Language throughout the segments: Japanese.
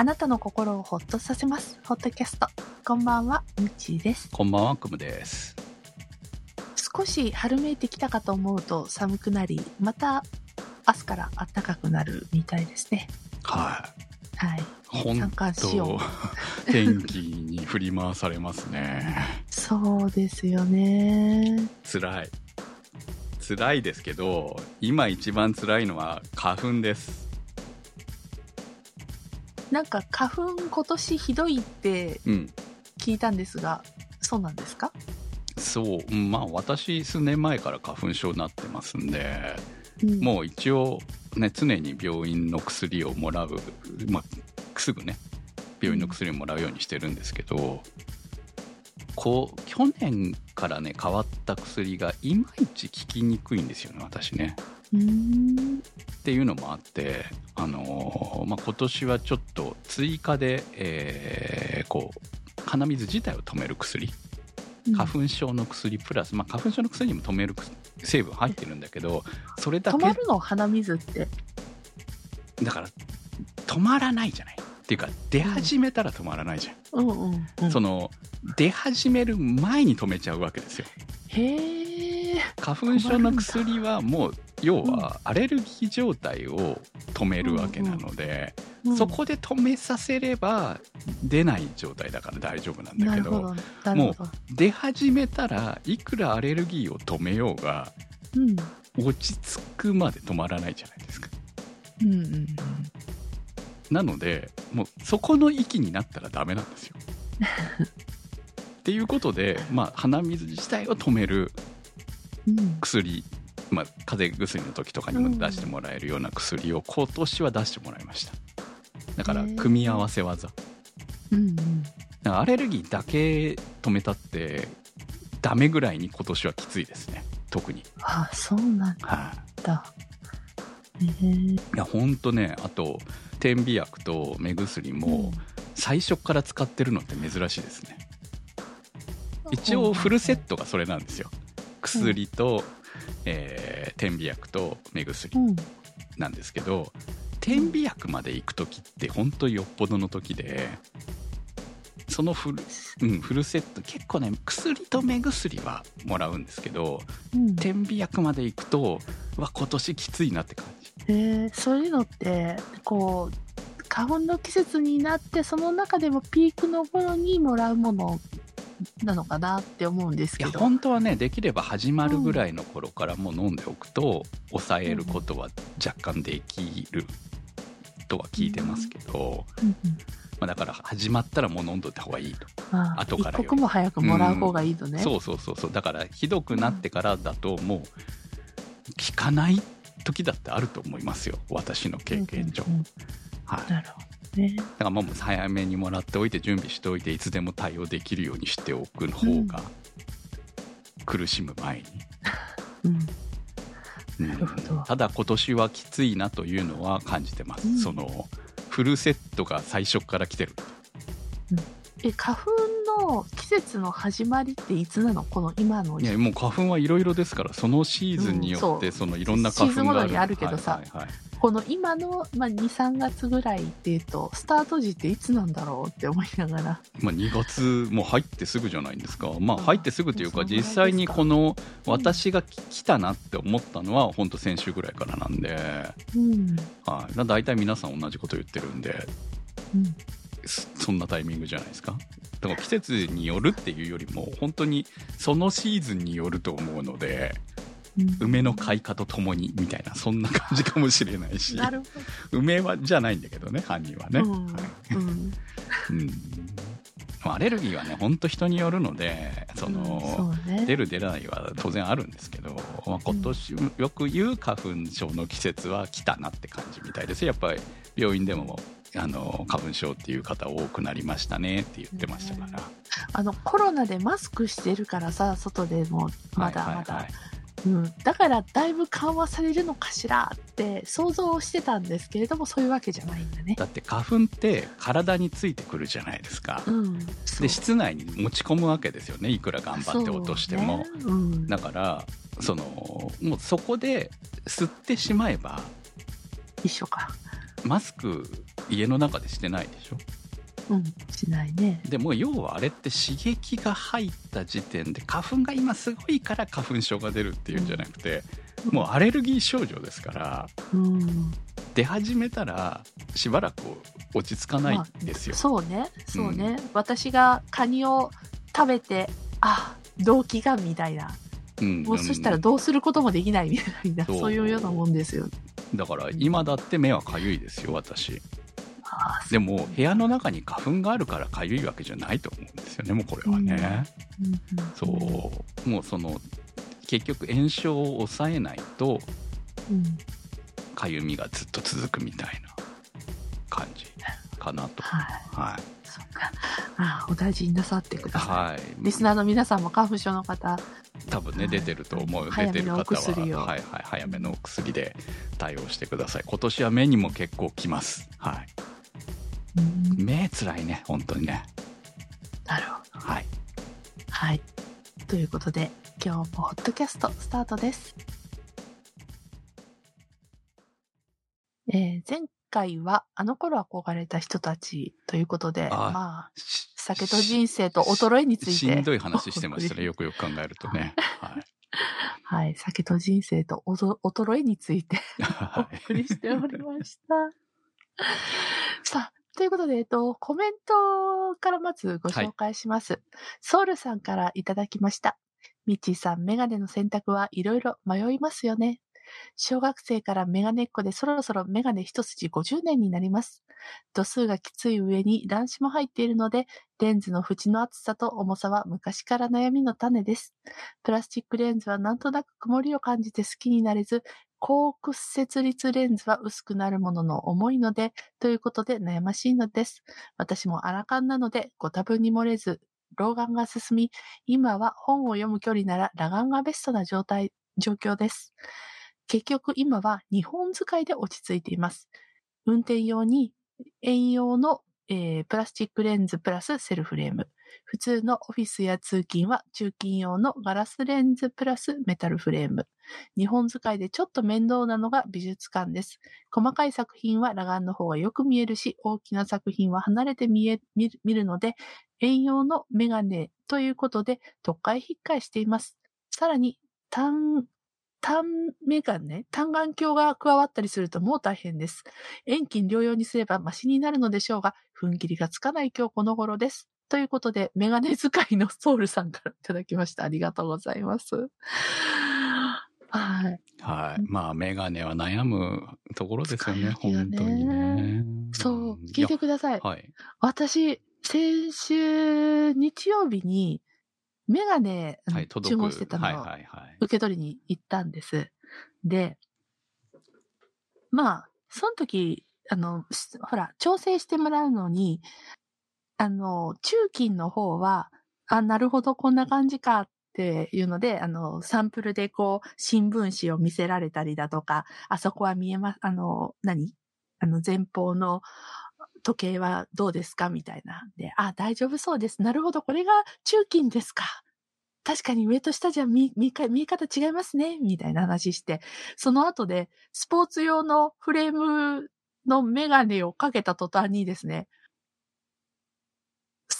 あなたの心をほっとさせます。ホットキャスト。こんばんは、みちです。こんばんは、くむです。少し春めいてきたかと思うと寒くなり、また明日から暖かくなるみたいですね。はい。はい。本当天気に振り回されますね。そうですよね。辛い。辛いですけど、今一番辛いのは花粉です。なんか花粉今年ひどいってうん。聞いたんですが、そうなんですか？そう。うんまあ私、数年前から花粉症になってますんで、うんもう一応、ね、常に病院の薬をもらう、まあ、すぐね、病院の薬をもらうようにしてるんですけど、こう、去年からね、変わった薬がいまいち効きにくいんですよね、私ね。っていうのもあって、あのーまあ、今年はちょっと追加で、えーこう、鼻水自体を止める薬、花粉症の薬プラス、まあ、花粉症の薬にも止める薬成分入ってるんだけど、それだけ止まるの？鼻水って。だから止まらないじゃないっていうか出始めたら止まらないじゃん、うんうん、うん。その出始める前に止めちゃうわけですよへえ。花粉症の薬はもう要はアレルギー状態を止めるわけなので、うんそこで止めさせれば出ない状態だから大丈夫なんだけどなるほど。なるほど。出始めたらいくらアレルギーを止めようがうん。落ち着くまで止まらないじゃないですかうんうんうん。なのでもうそこの域になったらダメなんですよ。っていうことで、まあ、鼻水自体を止めるうん。薬、まあ、風邪薬の時とかにも出してもらえるような薬を今年は出してもらいました。だから組み合わせ技。うんうん。らアレルギーだけ止めたってダメぐらいに今年はきついですね。特に。あ、そうなんはい、だ。へえ。いやほんとねあと点鼻薬と目薬も最初から使ってるのって珍しいですね。一応フルセットがそれなんですよ。薬と、えー点鼻薬と目薬うん。なんですけど点鼻薬まで行く時って本当よっぽどの時でそのフル,、うん、フルセット結構ね薬と目薬はもらうんですけどうん。点鼻薬まで行くとうわ今年きついなって感じへえ、そういうのって、こう、花粉の季節になって、その中でもピークの頃にもらうものなのかなって思うんですけど。本当はねできれば始まるぐらいの頃からもう飲んでおくと抑えることは若干できるとは聞いてますけど、うんうん。まあ、だから始まったらもう飲んどいた方がいいと、まあ、後から一刻も早くもらう方がいいとね。そうそうそうそう。だからひどくなってからだともう効かない時だってあると思いますよ。私の経験上、うんうんうん。はい、なるほどね。だからもう早めにもらっておいて準備しておいていつでも対応できるようにしておく方が苦しむ前に、ただ今年はきついなというのは感じてます、うん。そのフルセットが最初から来てる。え、花粉の季節の始まりっていつなの？この今のいやもう花粉はいろいろですからそのシーズンによってうんそのいろんな花粉がある。シーズンごとにあるけどさ。はいはいはいこの今の、まあ、2、3月ぐらいっていうと、スタート時っていつなんだろうって思いながら。まあ、2月も入ってすぐじゃないんですか、まあ、うん入ってすぐというか実際にこの私が来たなって思ったのは本当先週ぐらいからなんで、うん。はい、だ大体皆さん同じこと言ってるんでうん。そそんなタイミングじゃないですかだから季節によるっていうよりも本当にそのシーズンによると思うのでうん梅の開花とともにみたいなそんな感じかもしれないし。梅はじゃないんだけどね犯人はね、ど。うん。アレルギーはね本当人によるのでその、うんね。出る出ないは当然あるんですけど、まあ、今年よく言う花粉症の季節は来たなって感じみたいですやっぱり病院でもあの花粉症っていう方多くなりましたねって言ってましたから、あの、コロナでマスクしてるからさ、外でも、まだまだ。はいはいはいうん。だから、だいぶ緩和されるのかしらって想像してたんですけれども、そういうわけじゃないんだね。だって花粉って体についてくるじゃないですか、うん。で室内に持ち込むわけですよねいくら頑張って落としても、ねうん。だからそのもうそこで吸ってしまえば一緒か。マスク家の中でしてないでしょ？うん。しないね。でも要はあれって刺激が入った時点で花粉が今すごいから花粉症が出るっていうんじゃなくて、もうアレルギー症状ですからうん。出始めたらしばらく落ち着かないんですよ、そうね。そうね。私がカニを食べて、あ、動機がみたいな。うんもうそしたらどうすることもできないみたいな、そういうようなもんですよ。だから今だって目はかゆいですよ私あでも部屋の中に花粉があるからかゆいわけじゃないと思うんですよねもうこれはね、そう。もうその結局炎症を抑えないとうんかゆみがずっと続くみたいな感じかなと。はい。はい。そっか。あお大事になさってください。はい。リスナーの皆さんも花粉症の方、多分ね出てると思う出てる方は、はいはい、早めのお薬で対応してください。今年は目にも結構きます。はい。うん目つらいね本当にねなるほど。はいはい。ということで、今日もホットキャストスタートです。えー前回は、あの頃憧れた人たちということで、あまあ、し酒と人生と衰えについて。しんどい話してましたねよくよく考えるとねはいはい。酒と人生と衰えについておはい送りしておりました。さあ、ということで、えっと、コメントからまずご紹介します。ソウルさんからいただきました。ミッチーさん、メガネの選択はいろいろ迷いますよね。小学生からメガネっ子でそろそろメガネ一筋50年になります。度数がきつい上に乱視も入っているので、レンズの縁の厚さと重さは昔から悩みの種です。プラスチックレンズはなんとなく曇りを感じて好きになれず、高屈折率レンズは薄くなるものの重いので、ということで悩ましいのです。私もアラカンなので、ご多分に漏れず、老眼が進み、今は本を読む距離なら裸眼がベストな状態、状況です。結局今は日本使いで落ち着いています。運転用に遠用の、えープラスチックレンズプラスセルフレーム。普通のオフィスや通勤は中勤用のガラスレンズプラスメタルフレーム。日本使いでちょっと面倒なのが美術館です。細かい作品は裸眼の方がよく見えるし、大きな作品は離れて見え見るので、遠用のメガネということで、特会引っかえしています。さらに、単、単メガネ単眼鏡が加わったりするともう大変です。遠近療養にすればマシになるのでしょうが、踏ん切りがつかない今日この頃です。ということで、メガネ使いのソウルさんからいただきました。ありがとうございます。はい。はい。まあ、メガネは悩むところですよね、よね本当にね。そう、聞いてください。やはい。私、先週日曜日にメガネ、はい。注文してたのを。受け取りに行ったんです。で、まあ、その時、あの、しほら、調整してもらうのに、あの、中勤の方は、あ、なるほど、こんな感じかっていうので、あの、サンプルでこう、新聞紙を見せられたりだとか、あそこは見えます、あの、何？あの、前方の時計はどうですかみたいな。で、あ、大丈夫そうです。なるほど、これが中勤ですか。確かに上と下じゃ見、見、見え方違いますね。みたいな話して、その後で、スポーツ用のフレームのメガネをかけた途端にですね、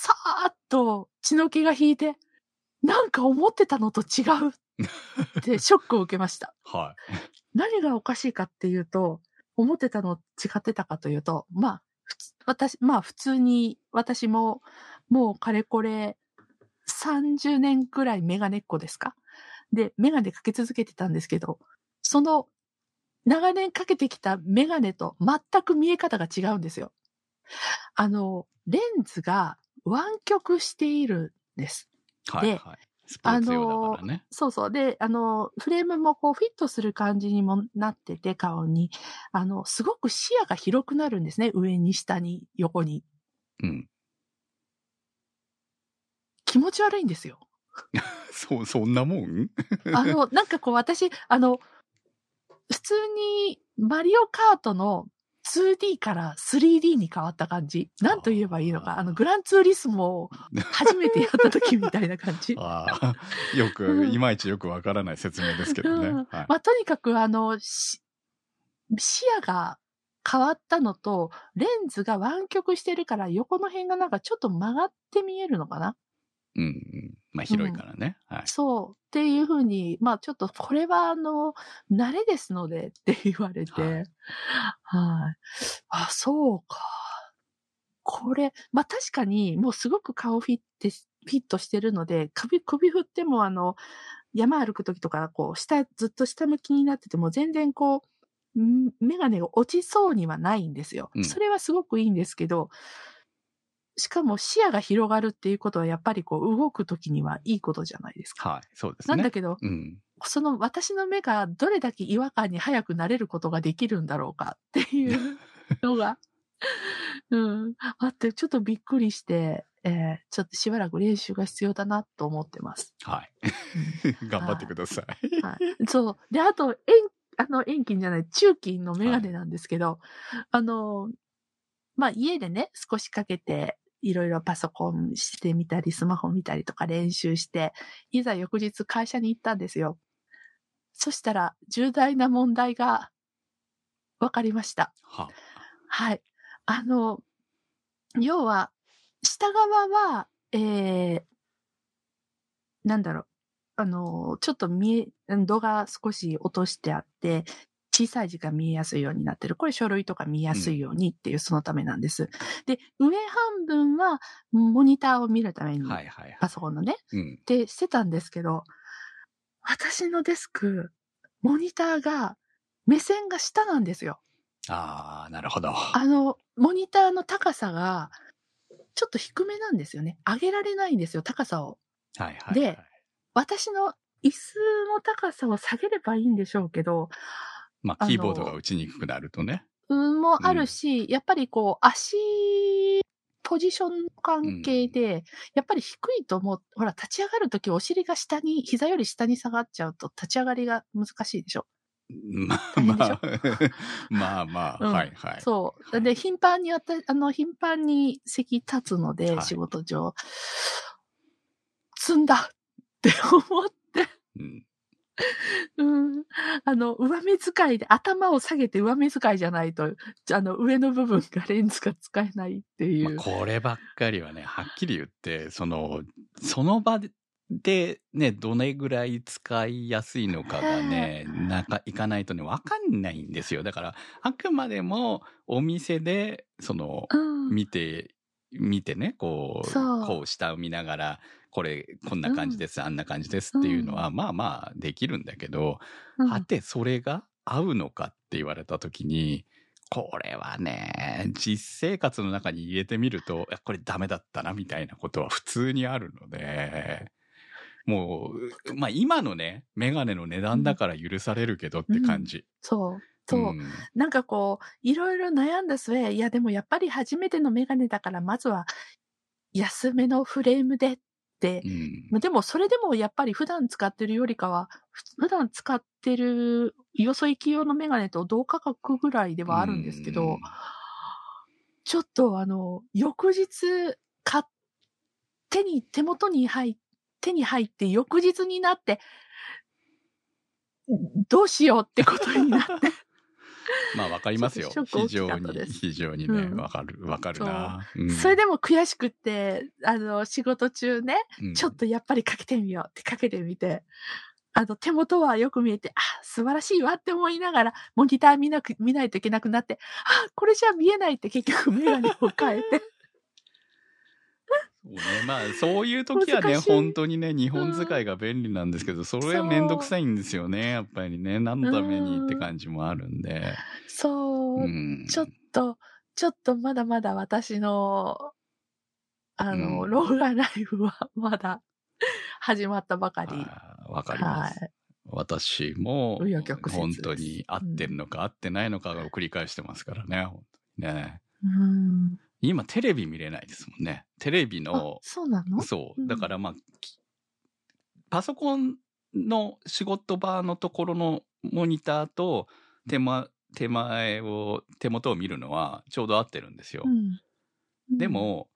さーっと血の気が引いて、なんか思ってたのと違うって ショックを受けました。は何がおかしいかっていうと、思ってたの違ってたかというと、まあ、私、まあ普通に私ももうかれこれ30年くらいメガネっ子ですか？で、メガネかけ続けてたんですけど、その長年かけてきたメガネと全く見え方が違うんですよ。あの、レンズが湾曲しているんです。い。はいではい。スポーツ用だからね。そうそう。で、あの、フレームもこうフィットする感じにもなってて、顔に。あの、すごく視野が広くなるんですね。上に、下に、横に。うん。気持ち悪いんですよ。そう、そんなもん？あの、なんかこう私、あの、普通にマリオカートの 2D から 3D に変わった感じ。なんと言えばいいのか。あの、グランツーリスモを初めてやった時みたいな感じ。ああ、よく、うんいまいちよくわからない説明ですけどね。うんはい。まあ、とにかくあの、し視野が変わったのと、レンズが湾曲してるから横の辺がなんかちょっと曲がって見えるのかなうんうん。まあ広いからね。はい。そう。っていうふうに、まあちょっとこれはあの、慣れですのでって言われて、ははいい。あ、そうか。これ、まあ確かにもうすごく顔フィットしフィットしてるので、首、首振ってもあの、山歩くときとか、こう、下、ずっと下向きになってても全然こう、んメガネが落ちそうにはないんですよ。うんそれはすごくいいんですけど、しかも視野が広がるっていうことはやっぱりこう動くときにはいいことじゃないですか。はい。そうですね。なんだけど、うん。その私の目がどれだけ違和感に早くなれることができるんだろうかっていう のが、うん、あって、ちょっとびっくりして、えーちょっとしばらく練習が必要だなと思ってます。はい。頑張ってください。はい、そう。で、あと、遠、あの、遠近じゃない、中近のメガネなんですけど、あの、まあ、家でね、少しかけて、いろいろパソコンしてみたり、スマホ見たりとか練習して、いざ翌日会社に行ったんですよ。そしたら、重大な問題が分かりました。ははい。あの、要は、下側は、えー、なんだろう。あの、ちょっと見え、度が少し落としてあって、小さい字が見えやすいようになってる。これ書類とか見やすいようにっていう、そのためなんです。で、上半分は、モニターを見るために、はいはいはパソコンのね、い。うん。ってしてたんですけど、私のデスク、モニターが、目線が下なんですよ。ああ、なるほど。あの、モニターの高さが、ちょっと低めなんですよね。上げられないんですよ、高さを。はいはい、はい。で私の椅子の高さを下げればいいんでしょうけど、まあ、キーボードが打ちにくくなるとね。うん、もあるし、やっぱりこう、足、ポジションの関係で、やっぱり低いと思う、ほら、立ち上がるときお尻が下に、膝より下に下がっちゃうと立ち上がりが難しいでしょ？まあまあ、まあまあ、うんはいはい。そう。はいで、頻繁にあた、あの、頻繁に席立つので、はい仕事上、積んだって思って、うん。うん。あの、上目遣いで、頭を下げて上目遣いじゃないと、あの、上の部分がレンズが使えないっていう。まあ、こればっかりはね、はっきり言って、その、その場でね、どれぐらい使いやすいのかがね、なんかいかないとね、わかんないんですよ。だから、あくまでもお店で、その、うん。見て、見てね、こう、そうこう下を見ながら、これ、こんな感じです、あんな感じですっていうのは、まあまあできるんだけど、うんはて、それが合うのかって言われたときに、これはね、実生活の中に入れてみると、これダメだったな、みたいなことは普通にあるので、もう、まあ今のね、メガネの値段だから許されるけどって感じ。そう。そう。んなんかこう、いろいろ悩んだ末、いやでもやっぱり初めてのメガネだから、まずは安めのフレームでってう、ん。まあでもそれでもやっぱり普段使ってるよりかは、ふ普段使ってるよそ行き用のメガネと同価格ぐらいではあるんですけど、うん。ちょっとあの、翌日、買っ手に、手元に入っ手に入って翌日になって、どうしようってことになって。まあわかりますよ。非常に、非常にね、うん。わかる、わかるな。う。ん。それでも悔しくって、あの、仕事中ね、うん。ちょっとやっぱりかけてみようってかけてみて、あの、手元はよく見えて、あ、素晴らしいわって思いながら、モニター見なく、見ないといけなくなって、あ、これじゃ見えないって結局メガネを変えて。そうね、まあそういう時はね本当にね日本使いが便利なんですけど、それはめんどくさいんですよねやっぱりね。何のためにって感じもあるんで、そう、うん、ちょっと、ちょっとまだまだ私の、あの、うん。老眼ライフは まだ始まったばかり。わかります、はい。私も本当に合ってるのか合ってないのかを繰り返してますからね本当にね。うん。今テレビ見れないですもんね。テレビあの、そうなの？そう。うん。だからまあきパソコンの仕事場のところのモニターと手間手前を手元を見るのはちょうど合ってるんですよ、うん。でも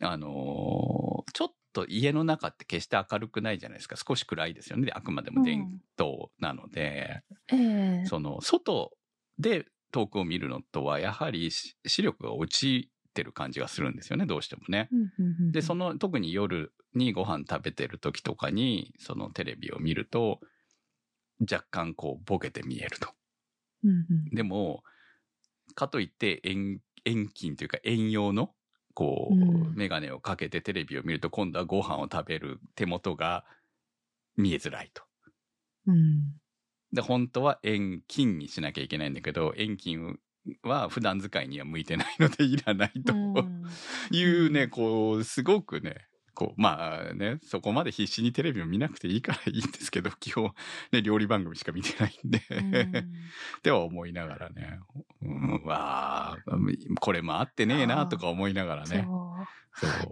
あのーちょっと家の中って決して明るくないじゃないですか。少し暗いですよね。であくまでも電灯なので、うん、ええ。その外で遠くを見るのとは、やはりし視力が落ちてる感じがするんですよね、どうしてもね。で、その、特に夜にご飯食べてる時とかに、そのテレビを見ると、若干こう、ボケて見えると。うんうんでも、かといって遠、遠近というか遠用の、こう、うんメガネをかけてテレビを見ると、今度はご飯を食べる手元が見えづらいと。うんで、本当は遠近にしなきゃいけないんだけど、遠近は普段使いには向いてないのでいらないとうん。いうね、こう、すごくね、こう、まあね、そこまで必死にテレビを見なくていいからいいんですけど、基本、ね、料理番組しか見てないんで、っては思いながらね、うん、わあ、これもあってねえなとか思いながらね。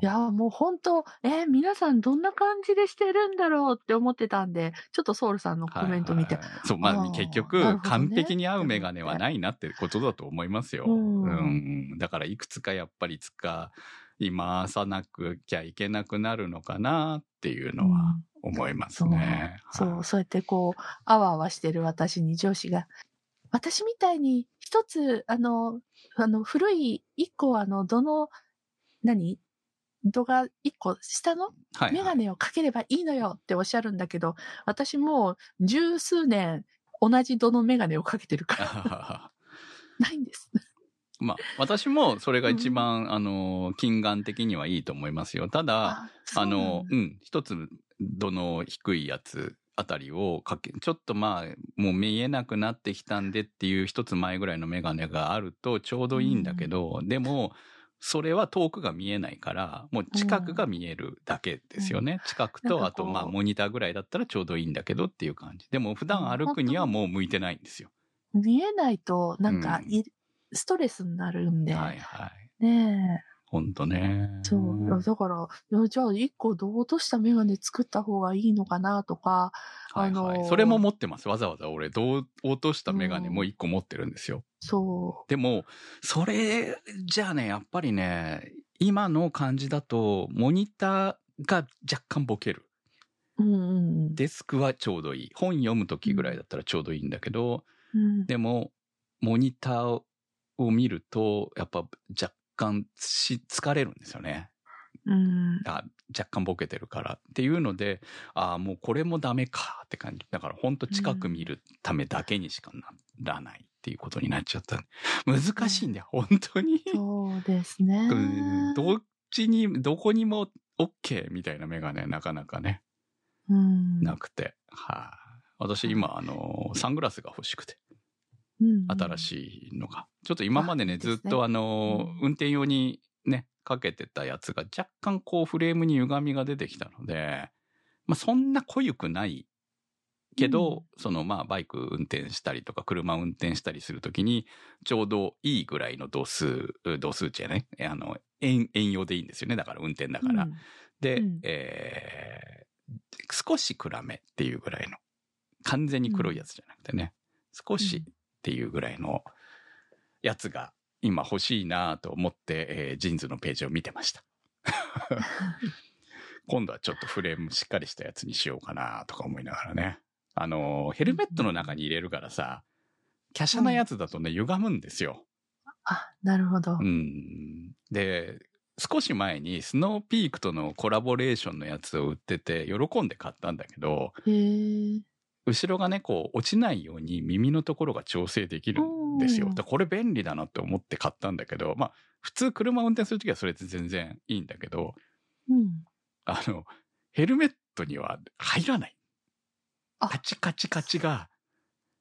いや、もう本当、えー皆さんどんな感じでしてるんだろうって思ってたんで、ちょっとソウルさんのコメント見て、はい。はいそう、まあ結局、完璧に合うメガネはないなってことだと思いますよ。うん。うん。だからいくつかやっぱり使い回さなくちゃいけなくなるのかなっていうのは思いますね。そう、はい。そうやってこう、あわあわしてる私に上司が、私みたいに一つ、あの、あの、古い一個、あの、どの、何？度が一個下のはいメガネをかければいいのよっておっしゃるんだけど、私もう十数年同じ度のメガネをかけてるから、は ないんです。いまあ、私もそれが一番、あの、近眼的にはいいと思いますよ。ただ、あの、うん、一つ、どの低いやつあたりをかけ、ちょっとまあ、もう見えなくなってきたんでっていう一つ前ぐらいのメガネがあるとちょうどいいんだけど、でも、それは遠くが見えないから、もう近くが見えるだけですよね。近くと、なんかこうあとまあモニターぐらいだったらちょうどいいんだけどっていう感じ。でも普段歩くにはもう向いてないんですよ。見えないと、なんかうんい、ストレスになるんで、はいはい。ねえ。ほんとね。そう。だから、じゃあ一個どう落としたメガネ作った方がいいのかなとか、はいはい。あのーそれも持ってます。わざわざ俺、どう落としたメガネも一個持ってるんですよ。そでも、それじゃあね、やっぱりね、今の感じだと、モニターが若干ボケる。う。うんうんうん。デスクはちょうどいい。本読む時ぐらいだったらちょうどいいんだけど、うん、でも、モニターを見ると、やっぱ若干し疲れるんですよね。うん。あ若干ボケてるからっていうので、ああ、もうこれもダメかって感じ。だから本当近く見るためだけにしかならないっていうことになっちゃった。難しいんだよ、本当に。そうですね。うんどっちに、どこにも OK みたいなメガネなかなかね、うん。なくて。はい、私今、あの、サングラスが欲しくて、うん新しいのが。ちょっと今までね、ずっとあの、うん運転用にね、かけてたやつが若干こうフレームに歪みが出てきたので、まあそんな濃ゆくないけど、そのまあバイク運転したりとか車運転したりするときにちょうどいいぐらいの度数、度数値やね、あの、遠遠用でいいんですよね。だから運転だから。うんで、うんえー少し暗めっていうぐらいの。完全に黒いやつじゃなくてね。少しっていうぐらいのやつが今欲しいなと思って、えージーンズのページを見てました。今度はちょっとフレームしっかりしたやつにしようかなとか思いながらね。あのー、ヘルメットの中に入れるからさ、華奢なやつだとね、歪むんですよ。あ、なるほど。うん。で、少し前にスノーピークとのコラボレーションのやつを売ってて、喜んで買ったんだけど。後ろがね、こう、落ちないように耳のところが調整できるんですよ。これ便利だなって思って買ったんだけど、まあ、普通車運転するときはそれって全然いいんだけど、うん。あの、ヘルメットには入らない。あカチカチカチが、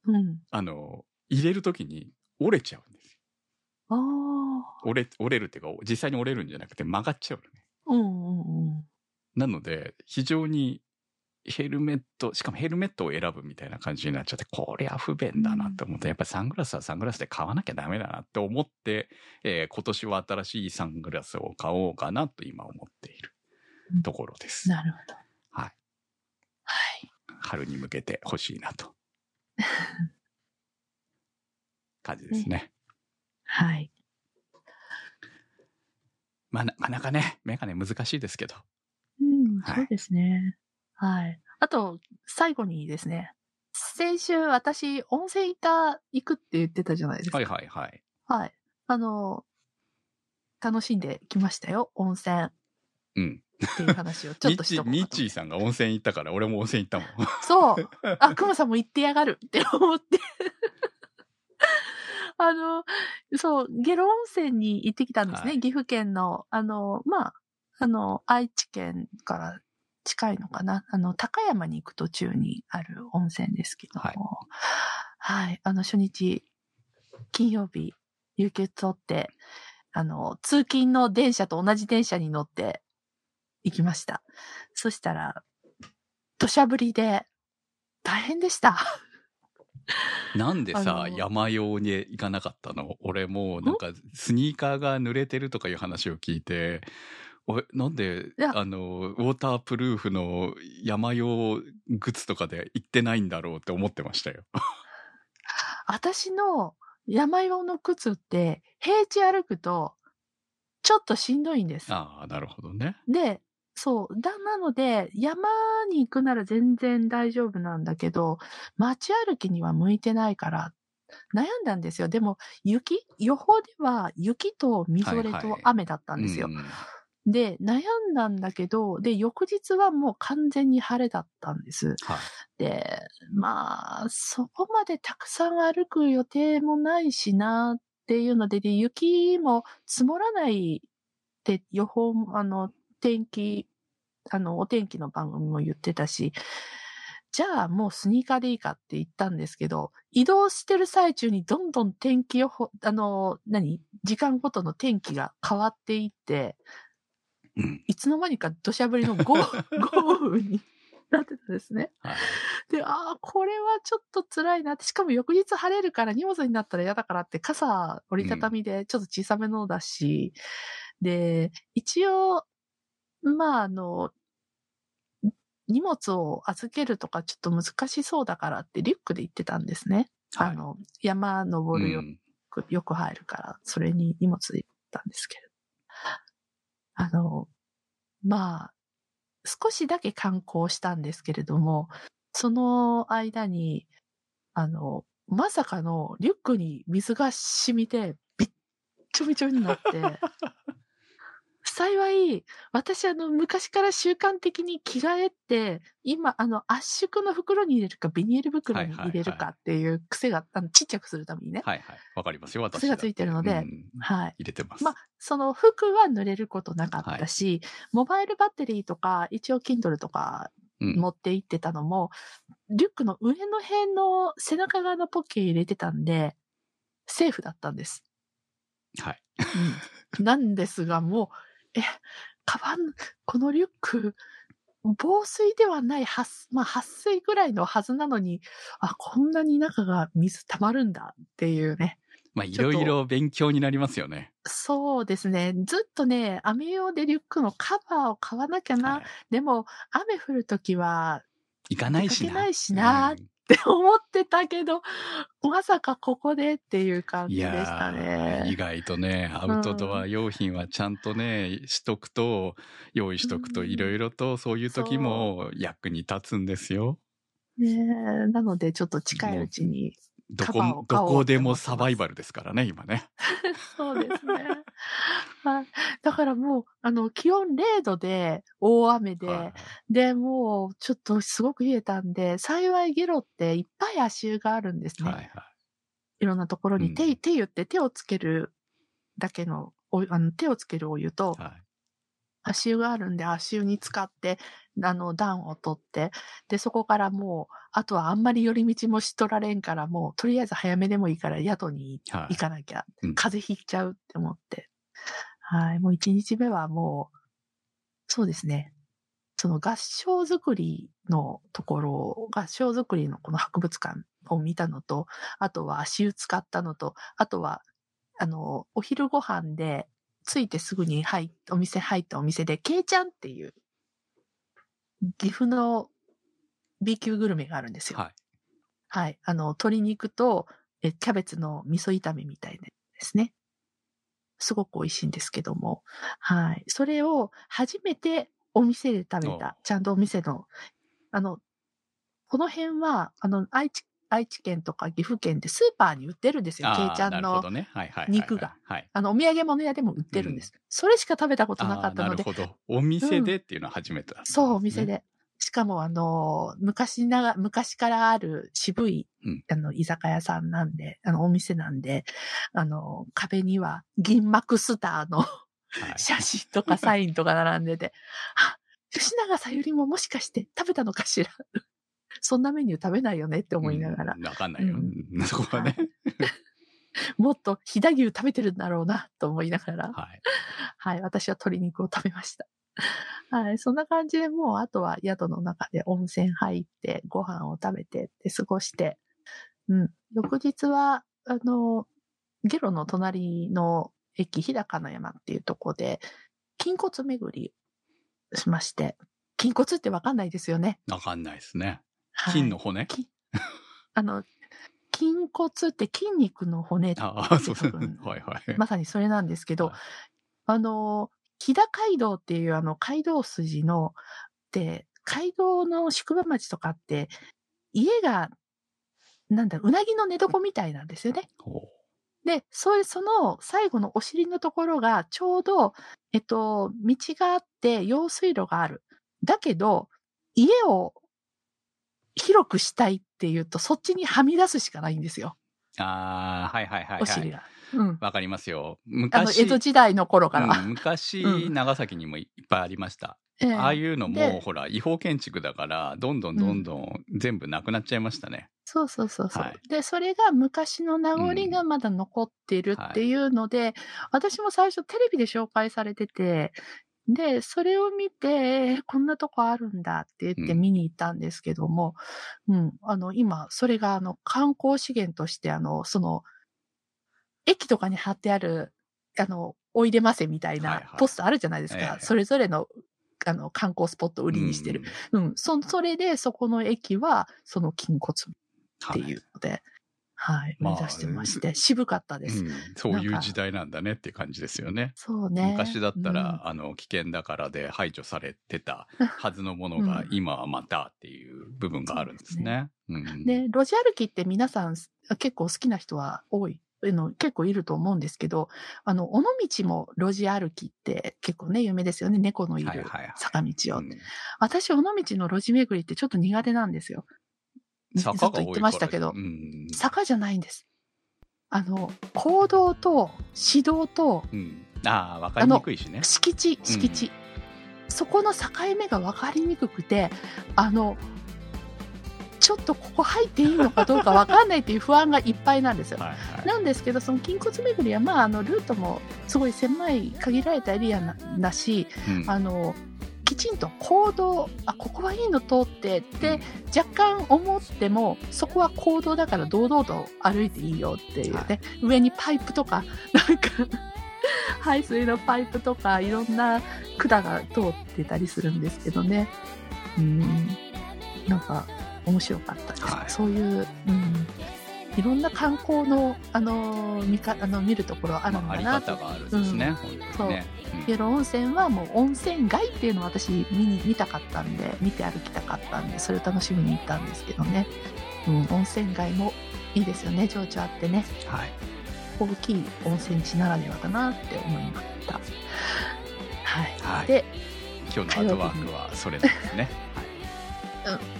うん。あの、入れるときに折れちゃうんですよ。ああ。折れ、折れるっていうか、実際に折れるんじゃなくて曲がっちゃうのね。うんうんうん。なので、非常にヘルメット、しかもヘルメットを選ぶみたいな感じになっちゃって、こりゃ不便だなって思って、やっぱりサングラスはサングラスで買わなきゃダメだなって思って、えー今年は新しいサングラスを買おうかなと今思っているところです。なるほど。はい。はい。春に向けて欲しいなと。感じですね。はい。まあ、なかなかね、メガネ難しいですけど。うん、はいそうですね。はい。あと、最後にですね、先週私、温泉行った、行くって言ってたじゃないですか。はいはいはい。はい。あの、楽しんできましたよ。温泉っうん。ていう話をちょっとしとこうかとミッチーさんが温泉行ったから、俺も温泉行ったもん。そう。あ、クマさんも行ってやがるって思って。あの、そう、下呂温泉に行ってきたんですね。はい岐阜県の、あの、まあ、あの、愛知県から近いのかな？あの、高山に行く途中にある温泉ですけども。はい。あの、初日、金曜日、有給取って、あの、通勤の電車と同じ電車に乗って行きました。そしたら、土砂降りで、大変でした。なんでさ、山用に行かなかったの？俺もうなんかスニーカーが濡れてるとかいう話を聞いて、なんであの、ウォータープルーフの山用グッズとかで行ってないんだろうって思ってましたよ。私の山用の靴って、平地歩くと、ちょっとしんどいんです。ああ、なるほどね。で、そう。だ、なので、山に行くなら全然大丈夫なんだけど、街歩きには向いてないから、悩んだんですよ。でも、雪？予報では雪とみぞれとはいはい雨だったんですよ。うんで、悩んだんだけど、で、翌日はもう完全に晴れだったんです。はい。で、まあ、そこまでたくさん歩く予定もないしなっていうので、で雪も積もらないって予報も、あの、天気、あの、お天気の番組も言ってたし、じゃあもうスニーカーでいいかって言ったんですけど、移動してる最中にどんどん天気予報、あの、何時間ごとの天気が変わっていって、うん。いつの間にか土砂降りの豪豪雨になってたんですね。はい。で、ああ、これはちょっと辛いなって、しかも翌日晴れるから荷物になったら嫌だからって、傘折りたたみでちょっと小さめのだし、で、一応、まあ、あの、荷物を預けるとかちょっと難しそうだからってリュックで行ってたんですね。はいあの、山登るようんくよく入るから、それに荷物で行ったんですけど。あの、まあ、少しだけ観光したんですけれども、その間に、あの、まさかのリュックに水が染みて、びっちょびちょになって、幸い、私あの、昔から習慣的に着替えって、今、あの、圧縮の袋に入れるか、ビニール袋に入れるかっていう癖が、あの、ちっちゃくするためにね。はいはい。わかりますよ、私癖がついてるのでうんはい。入れてます。まあ、その服は濡れることなかったし、モバイルバッテリーとか、一応 Kindle とかうん持って行ってたのも、リュックの上の辺の背中側のポッケ入れてたんで、セーフだったんです。はい。うん、なんですが、もう、え、カバン、このリュック、防水ではない、はっまあ、撥水ぐらいのはずなのに、あ、こんなに中が水溜まるんだっていうね。まあ、いろいろ勉強になりますよね。そうですね。ずっとね、雨用でリュックのカバーを買わなきゃな。はいでも、雨降るときは行かないしな。出かけないしなうんって思ってたけど、まさかここでっていう感いじでしたやー意ね。外とね、アウトドア用品はちゃんとね、しとくと、用意しとくとうんいろいろとそういう時も役に立つんですよ。ねえなので、ちょっと近いうちに。どこ、どこでもサバイバルですからね、今ね。そうですね。はい。だからもう、あの、気温0度で、大雨で、はいで、もう、ちょっとすごく冷えたんで、幸いゲロっていっぱい足湯があるんですね。はいはい。いろんなところうんに手、手湯って手をつけるだけのおあの、手をつけるお湯と、はい足湯があるんで、足湯に使って、あの、暖を取って、で、そこからもう、あとはあんまり寄り道もしとられんから、もう、とりあえず早めでもいいから宿にはい行かなきゃ、うん風邪ひいちゃうって思って。はい、もう一日目はもう、そうですね。その合唱作りのところ、合唱作りのこの博物館を見たのと、あとは足湯使ったのと、あとは、あの、お昼ご飯で、着いてすぐに入っお店入ったお店で、ケイちゃんっていう、岐阜の B 級グルメがあるんですよ。はい。はい。あの、鶏肉と、え、キャベツの味噌炒めみたいなですね。すごく美味しいんですけども。はい。それを初めてお店で食べおた。ちゃんとお店の、あの、この辺は、あの、愛知、愛知県とか岐阜県でスーパーに売ってるんですよ。ケイちゃんの肉が。はい。あの、お土産物屋でも売ってるんです。それしか食べたことなかったのでなる、ほど。お店でっていうのは初めてだったんそう、お店で。しかも、あの、昔なが、昔からある渋い、うんあの、居酒屋さんなんで、あの、お店なんで、あの、壁には銀幕スターのはい写真とかサインとか並んでて、あ、吉永さゆりももしかして食べたのかしら？そんなメニュー食べないよねって思いながら、うんわかんないよ。うんうんそこはね。もっと飛騨牛食べてるんだろうなと思いながら、はい。はい、私は鶏肉を食べました。はい、そんな感じでもう、あとは宿の中で温泉入って、ご飯を食べてって過ごして、うん。翌日は、あの、ゲロの隣の駅、日高の山っていうとこで、筋骨巡りしまして、筋骨ってわかんないですよね。わかんないですね。はい金の骨？きあの、筋骨って筋肉の骨ああ、そうそう。多分 はいはい。まさにそれなんですけどはい、あの、木田街道っていうあの街道筋の、で、街道の宿場町とかって、家が、なんだ、うなぎの寝床みたいなんですよね。ほで、そういう、その最後のお尻のところが、ちょうど、えっと、道があって、用水路がある。だけど、家を広くしたいっていうと、そっちにはみ出すしかないんですよ。うああ、はいはいはい、はい。お尻が。うん。わかりますよ。昔、江戸時代の頃から。うん昔、うん長崎にもいっぱいありました。ええああいうのでも、ほら、違法建築だから、どんどんどんどん全部なくなっちゃいましたね。そうそうそうそう、はいで、それが昔の名残がまだ残ってるっていうので、私も最初テレビで紹介されてて、で、それを見て、えーこんなとこあるんだって言ってうん見に行ったんですけども、うん、あの、今、それがあの、観光資源として、あの、その、駅とかに貼ってある、あの、おいでませみたいなはいはいポストあるじゃないですか。ええそれぞれの、あの、観光スポットを売りにしてる。うん、そ、それで、そこの駅は、その筋骨うん。っていうので、はい、目まあ指してまして、渋かったです。うん、そういう時代なんだねっていう感じですよね。そうね。昔だったら、あの危険だからで排除されてたはずのものが、うん今はまたっていう部分があるんですね。うんうん、で、路地歩きって皆さん結構好きな人は多い。あの結構いると思うんですけど、あの、尾道も路地歩きって結構ね、有名ですよね。猫のいる坂道を。うん私、尾道の路地巡りってちょっと苦手なんですよ。ずっと言ってましたけど坂じゃないんです。あの、行動と指導とうんああ、わかりにくいしね。敷地、敷地。そこの境目が分かりにくくて、あの、ちょっとここ入っていいのかどうか分かんないっていう不安がいっぱいなんですよ。はいはいなんですけど、その筋骨巡りは、まあ、あの、ルートもすごい狭い、限られたエリアなだし、うんあの、きちんと行動、あ、ここはいいの通ってって、若干思っても、そこは行動だから堂々と歩いていいよっていうね、はい上にパイプとか、なんか、排水のパイプとか、いろんな管が通ってたりするんですけどね。うん。なんか、面白かったです。はい。そういう、うん。いろんな観光の、あの、見か、あの、見るところあるんまあ、ありだなと方があるんですね。うん。ゲロ温泉はもう温泉街っていうのを私見に見たかったんで見て歩きたかったんでそれを楽しみに行ったんですけどね、うん、温泉街もいいですよね。情緒あってね。はい。大きい温泉地ならではだなって思いました。はい、はい。で今日のアートワークはそれですね。い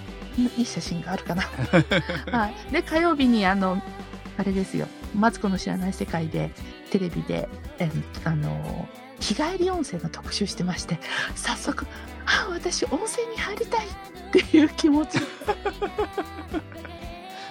い写真があるかな、はい、で火曜日にあのあれですよ「マツコの知らない世界で」テレビでえあの日帰り温泉の特集してまして早速あ私温泉に入りたいっていう気持ち。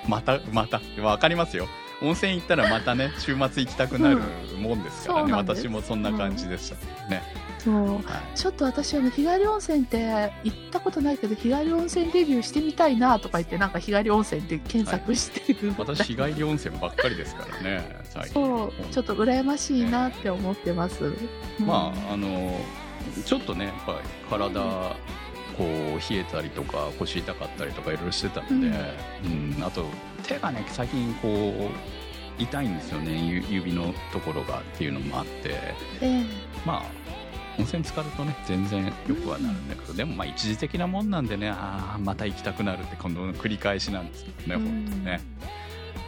また、また、わかりますよ。温泉行ったらまたね、週末行きたくなるもんですからね。そうなん私もそんな感じでした。ね。そう。はい。ちょっと私あの日帰り温泉って行ったことないけど日帰り温泉デビューしてみたいなとか言ってなんか日帰り温泉って検索してる、私、日帰り温泉ばっかりですからね。そう。ちょっと羨ましいなって思ってます、うん。まあ、あの、ちょっとね、やっぱり体、こう、冷えたりとか、腰痛かったりとかいろいろしてたので、うん、あと、手がね、最近こう、痛いんですよね、ゆ指のところがっていうのもあって、ええ。まあ、温泉浸かるとね。全然よくはなるんだけど、でもまあ一時的なもんなんでねああまた行きたくなるって今度の繰り返しなんですけどね、うん。本当ね、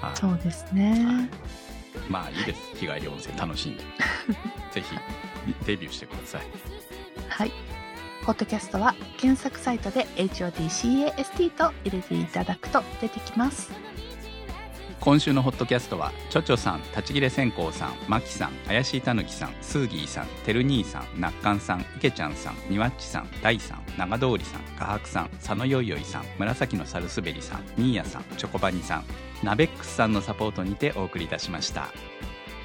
はい。そうですね。まあいいです。日帰り温泉楽しんで。ぜひデビューしてください。はい。ポッドキャストは検索サイトで HOTCAST と入れていただくと出てきます。今週のホットキャストはちょちょさん立ち切れ線香さんまきさん怪しいたぬきさんスーギーさんてる兄さんなっかんさんいけちゃんさんにわっちさん大さん長通りさんかはくさん佐野よいよいさん紫のサルスベリさんニーヤさんチョコバニさんナベックスさんのサポートにてお送りいたしました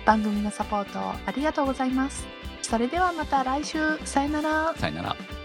番組のサポートありがとうございます。それではまた来週、さよなら。さよなら